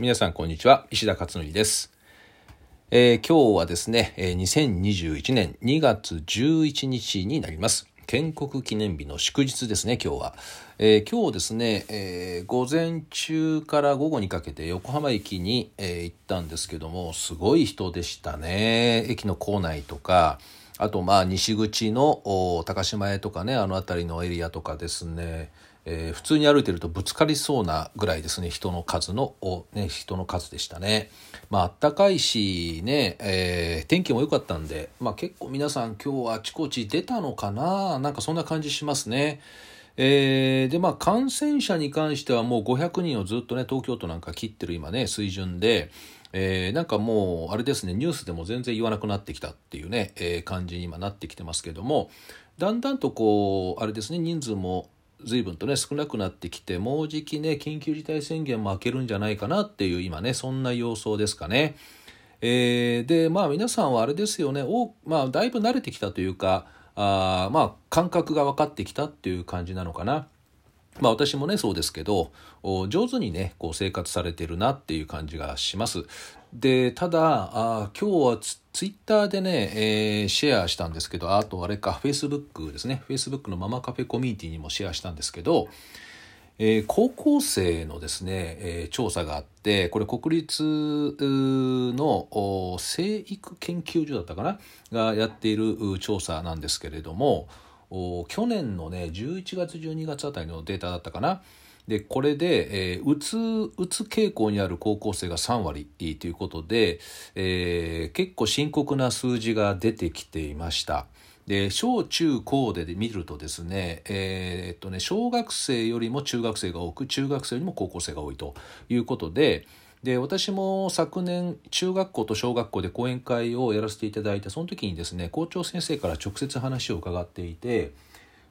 皆さんこんにちは。石田勝則です、えー、今日はですね2021年2月11日になります。建国記念日の祝日ですね今日は、えー、今日ですね、えー、午前中から午後にかけて横浜駅に、えー、行ったんですけどもすごい人でしたね。駅の構内とかあとまあ西口の高島屋とかねあの辺りのエリアとかですね。えー、普通に歩いてるとぶつかりそうなぐらいですね人の数のね、人の数でしたね。まあ暖かいしね、えー、天気も良かったんで、まあ、結構皆さん今日あちこち出たのかな？なんかそんな感じしますね。えー、でまあ感染者に関してはもう500人をずっとね東京都なんか切ってる今ね水準で、えー、なんかもうあれですねニュースでも全然言わなくなってきたっていうね、えー、感じに今なってきてますけどもだんだんとこうあれですね人数も随分とね少なくなってきてもうじきね緊急事態宣言も明けるんじゃないかなっていう今ねそんな様相ですかね。えー、でまあ皆さんはあれですよねお、まあ、だいぶ慣れてきたというかあまあ感覚が分かってきたっていう感じなのかな。まあ私もねそうですけど上手にねこう生活されてるなっていう感じがします。でただあ今日はツツイッターでね、えー、シェアしたんですけどあとあれかフェイスブックですねフェイスブックのママカフェコミュニティにもシェアしたんですけど、えー、高校生のですね、えー、調査があってこれ国立の生育研究所だったかな？がやっている調査なんですけれども去年のね11月12月あたりのデータだったかなでこれで、えー、うつうつ傾向にある高校生が3割ということで、えー、結構深刻な数字が出てきていました。で小中高で見るとですね,、えー、っとね小学生よりも中学生が多く中学生よりも高校生が多いということでで私も昨年中学校と小学校で講演会をやらせていただいてその時にですね校長先生から直接話を伺っていて。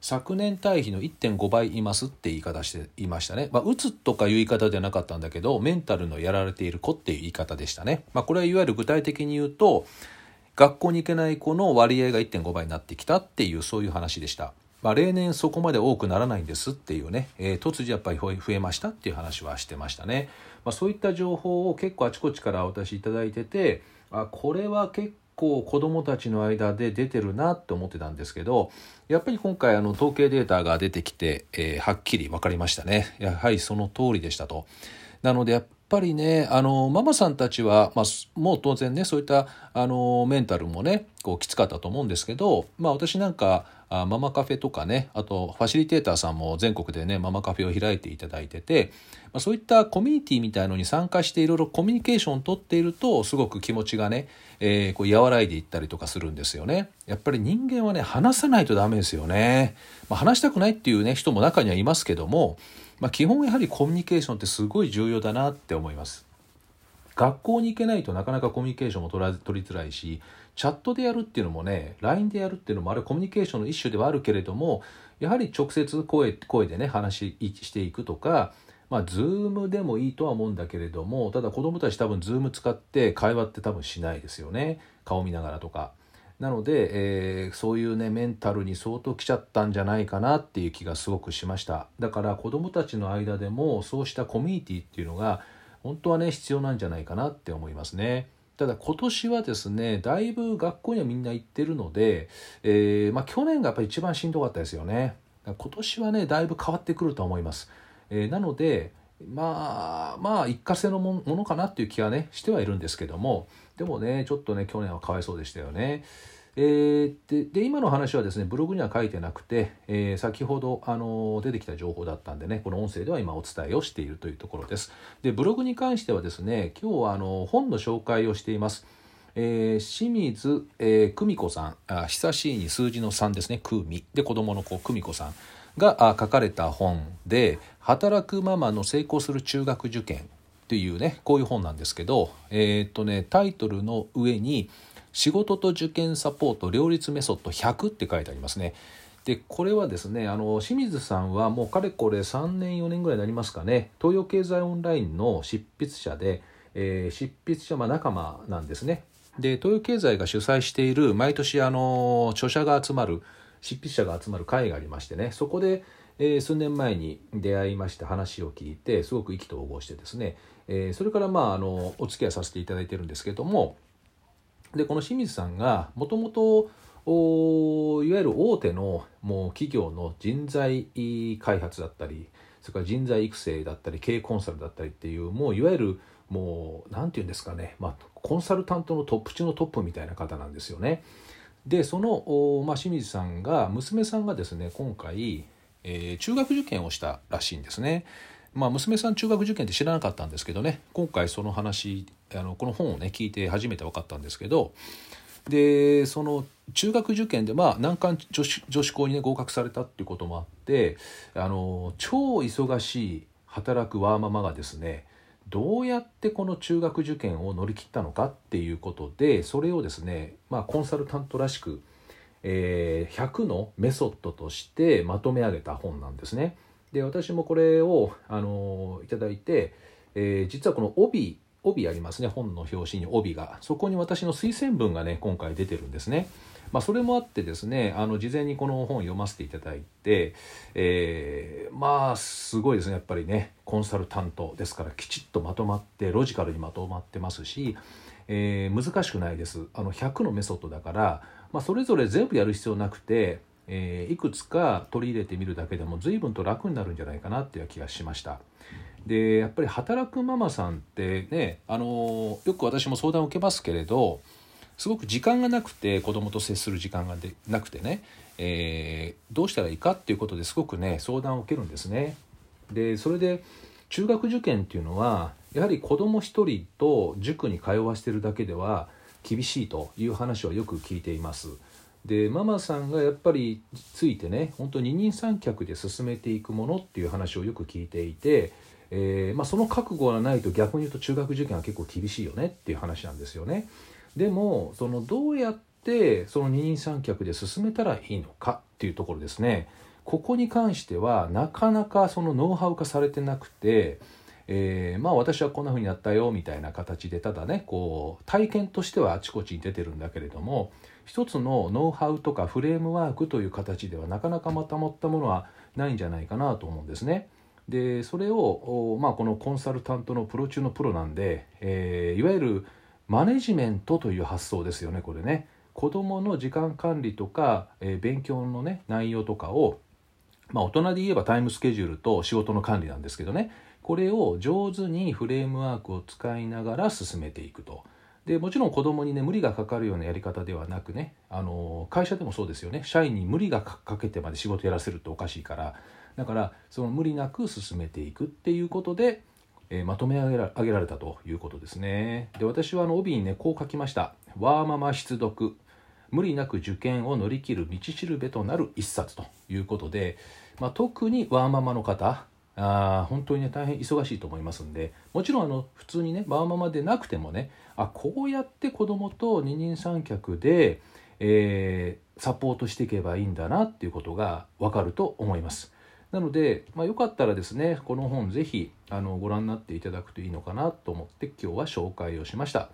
昨年対比の1.5倍いますって言い方していましたね。まあ、うつとかいう言い方ではなかったんだけど、メンタルのやられている子っていう言い方でしたね。まあ、これはいわゆる具体的に言うと、学校に行けない子の割合が1.5倍になってきたっていうそういう話でした。まあ、例年そこまで多くならないんですっていうね、えー、突如やっぱり増えましたっていう話はしてましたね。まあ、そういった情報を結構あちこちから私いいてて、あこれは結構子どもたちの間で出てるなって思ってたんですけどやっぱり今回あの統計データが出てきて、えー、はっきり分かりましたねやはりその通りでしたと。なのでやっぱりねあのママさんたちは、まあ、もう当然ねそういったあのメンタルもねこうきつかったと思うんですけど、まあ、私なんかあママカフェとかねあとファシリテーターさんも全国でねママカフェを開いていただいてて、まあ、そういったコミュニティみたいのに参加していろいろコミュニケーションをとっているとすごく気持ちがね、えー、こう和らいでいったりとかするんですよね。やっぱり人間はね話さないとダメですよね。まあ、話したくないっていうね人も中にはいますけども、まあ、基本やはりコミュニケーションってすごい重要だなって思います。学校に行けないとなかなかコミュニケーションも取りづらいしチャットでやるっていうのもね LINE でやるっていうのもあれコミュニケーションの一種ではあるけれどもやはり直接声声でね話していくとかまあ、ズームでもいいとは思うんだけれどもただ子どもたち多分ズーム使って会話って多分しないですよね顔見ながらとか。なので、えー、そういうねメンタルに相当来ちゃったんじゃないかなっていう気がすごくしましただから子どもたちの間でもそうしたコミュニティっていうのが本当はね必要なんじゃないかなって思いますね。ただ今年はですねだいぶ学校にはみんな行ってるので、えー、まあ、去年がやっぱり一番しんどかったですよね。今年はねだいぶ変わってくると思います、えー、なのでまあまあ一過性のものかなっていう気はねしてはいるんですけども。でもねちょっとね去年はかわいそうでしたよね。えー、で今の話はですねブログには書いてなくて、えー、先ほどあの出てきた情報だったんでねこの音声では今お伝えをしているというところです。でブログに関してはですね今日はあの本の紹介をしています。えー、清水、えー、久美子さんあ久しいに数字の3ですね久美。で子供の子久美子さんが書かれた本で「働くママの成功する中学受験」というねこういう本なんですけど、えー、っとねタイトルの上に「仕事と受験サポート両立メソッド100って書いてありますね。でこれはですねあの清水さんはもうかれこれ3年4年ぐらいになりますかね東洋経済オンラインの執筆者で、えー、執筆者、ま仲間なんですね。で東洋経済が主催している毎年あの著者が集まる執筆者が集まる会がありましてねそこで、えー、数年前に出会いまして話を聞いてすごく意気投合してですね、えー、それからまああのお付き合いさせていただいてるんですけどもでこの清水さんがもともといわゆる大手のもう企業の人材開発だったりそれから人材育成だったり経営コンサルだったりっていうもういわゆるもう何て言うんですかね、まあ、コンサルタントのトップ中のトップみたいな方なんですよね。でその、まあ、清水さんが娘さんがですね今回、えー、中学受験をしたらしいんですね。まあ、娘さん中学受験って知らなかったんですけどね今回その話あのこの本をね聞いて初めて分かったんですけどでその中学受験でまあ難関女子女子校にね合格されたっていうこともあってあの超忙しい働くワーママがですねどうやってこの中学受験を乗り切ったのかっていうことでそれをですね、まあ、コンサルタントらしく、えー、100のメソッドとしてまとめ上げた本なんですね。で私もこれをあのいただいて、えー、実はこの帯帯ありますね本の表紙に帯がそこに私の推薦文がね今回出てるんですね。まあ、それもあってですねあの事前にこの本を読ませていただいて、えー、まあすごいですねやっぱりねコンサルタントですからきちっとまとまってロジカルにまとまってますし、えー、難しくないですあの100のメソッドだから、まあ、それぞれ全部やる必要なくて、えー、いくつか取り入れてみるだけでも随分と楽になるんじゃないかなっていう気がしました。でやっぱり働くママさんってねあのよく私も相談を受けますけれどすごく時間がなくて子供と接する時間がでなくてね、えー、どうしたらいいかっていうことですごくね相談を受けるんですね。でそれで中学受験っていうのはやはり子供一人と塾に通わせてるだけでは厳しいという話はよく聞いています。でママさんがやっぱりついてね本当に二人三脚で進めていくものっていう話をよく聞いていて、えー、まあ、その覚悟がないと逆に言うと中学受験は結構厳しいよねっていう話なんですよね。でもそのどうやってその二人三脚で進めたらいいのかっていうところですねここに関してはなかなかそのノウハウ化されてなくて、えー、まあ私はこんな風にやったよみたいな形でただねこう体験としてはあちこちに出てるんだけれども一つのノウハウとかフレームワークという形ではなかなかまとまったものはないんじゃないかなと思うんですね。でそれを、まあ、このコンサルタントのプロ中のプロなんで、えー、いわゆるマネジメントという発想ですよねこれね子どもの時間管理とか、えー、勉強のね内容とかをまあ大人で言えばタイムスケジュールと仕事の管理なんですけどねこれを上手にフレームワークを使いながら進めていくと。でもちろん子供にね無理がかかるようなやり方ではなくねあの会社でもそうですよね社員に無理がかけてまで仕事やらせるとおかしいからだからその無理なく進めていくっていうことでえまとめ上げら上げられたということですね。で私はあの帯にねこう書きました。ワーママ出読無理なく受験を乗り切る道しるべとなる一冊ということで、まあ、特にワーママの方あ本当にね大変忙しいと思いますんでもちろんあの普通にねワーママでなくてもねあこうやって子供と二人三脚で、えー、サポートしていけばいいんだなっていうことが分かると思います。なので、まあ、よかったらですねこの本ぜひあのご覧になっていただくといいのかなと思って今日は紹介をしました。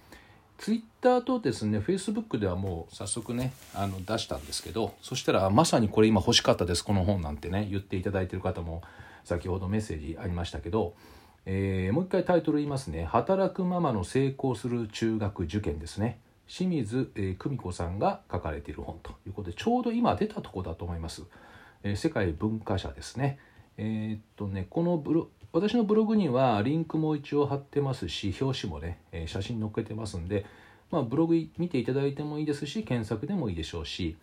ツイッターとですね、フェイスブックではもう早速ね、あの出したんですけど、そしたらまさにこれ今欲しかったです、この本なんてね、言っていただいている方も先ほどメッセージありましたけど、えー、もう一回タイトル言いますね、働くママの成功する中学受験ですね。清水、えー、久美子さんが書かれている本ということで、ちょうど今出たとこだと思います。えー、世界文化社ですね。えー、っとねこのブロ私のブログにはリンクも一応貼ってますし表紙もね、え写真載っけてますんで、まあ、ブログ見ていただいてもいいですし検索でもいいでしょうし、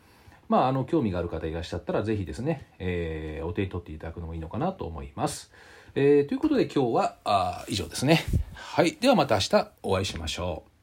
まあ、あの興味がある方いらっしゃったら是非ですね、えー、お手に取っていただくのもいいのかなと思います。えー、ということで今日はあ以上ですね。はい。ではまた明日お会いしましょう。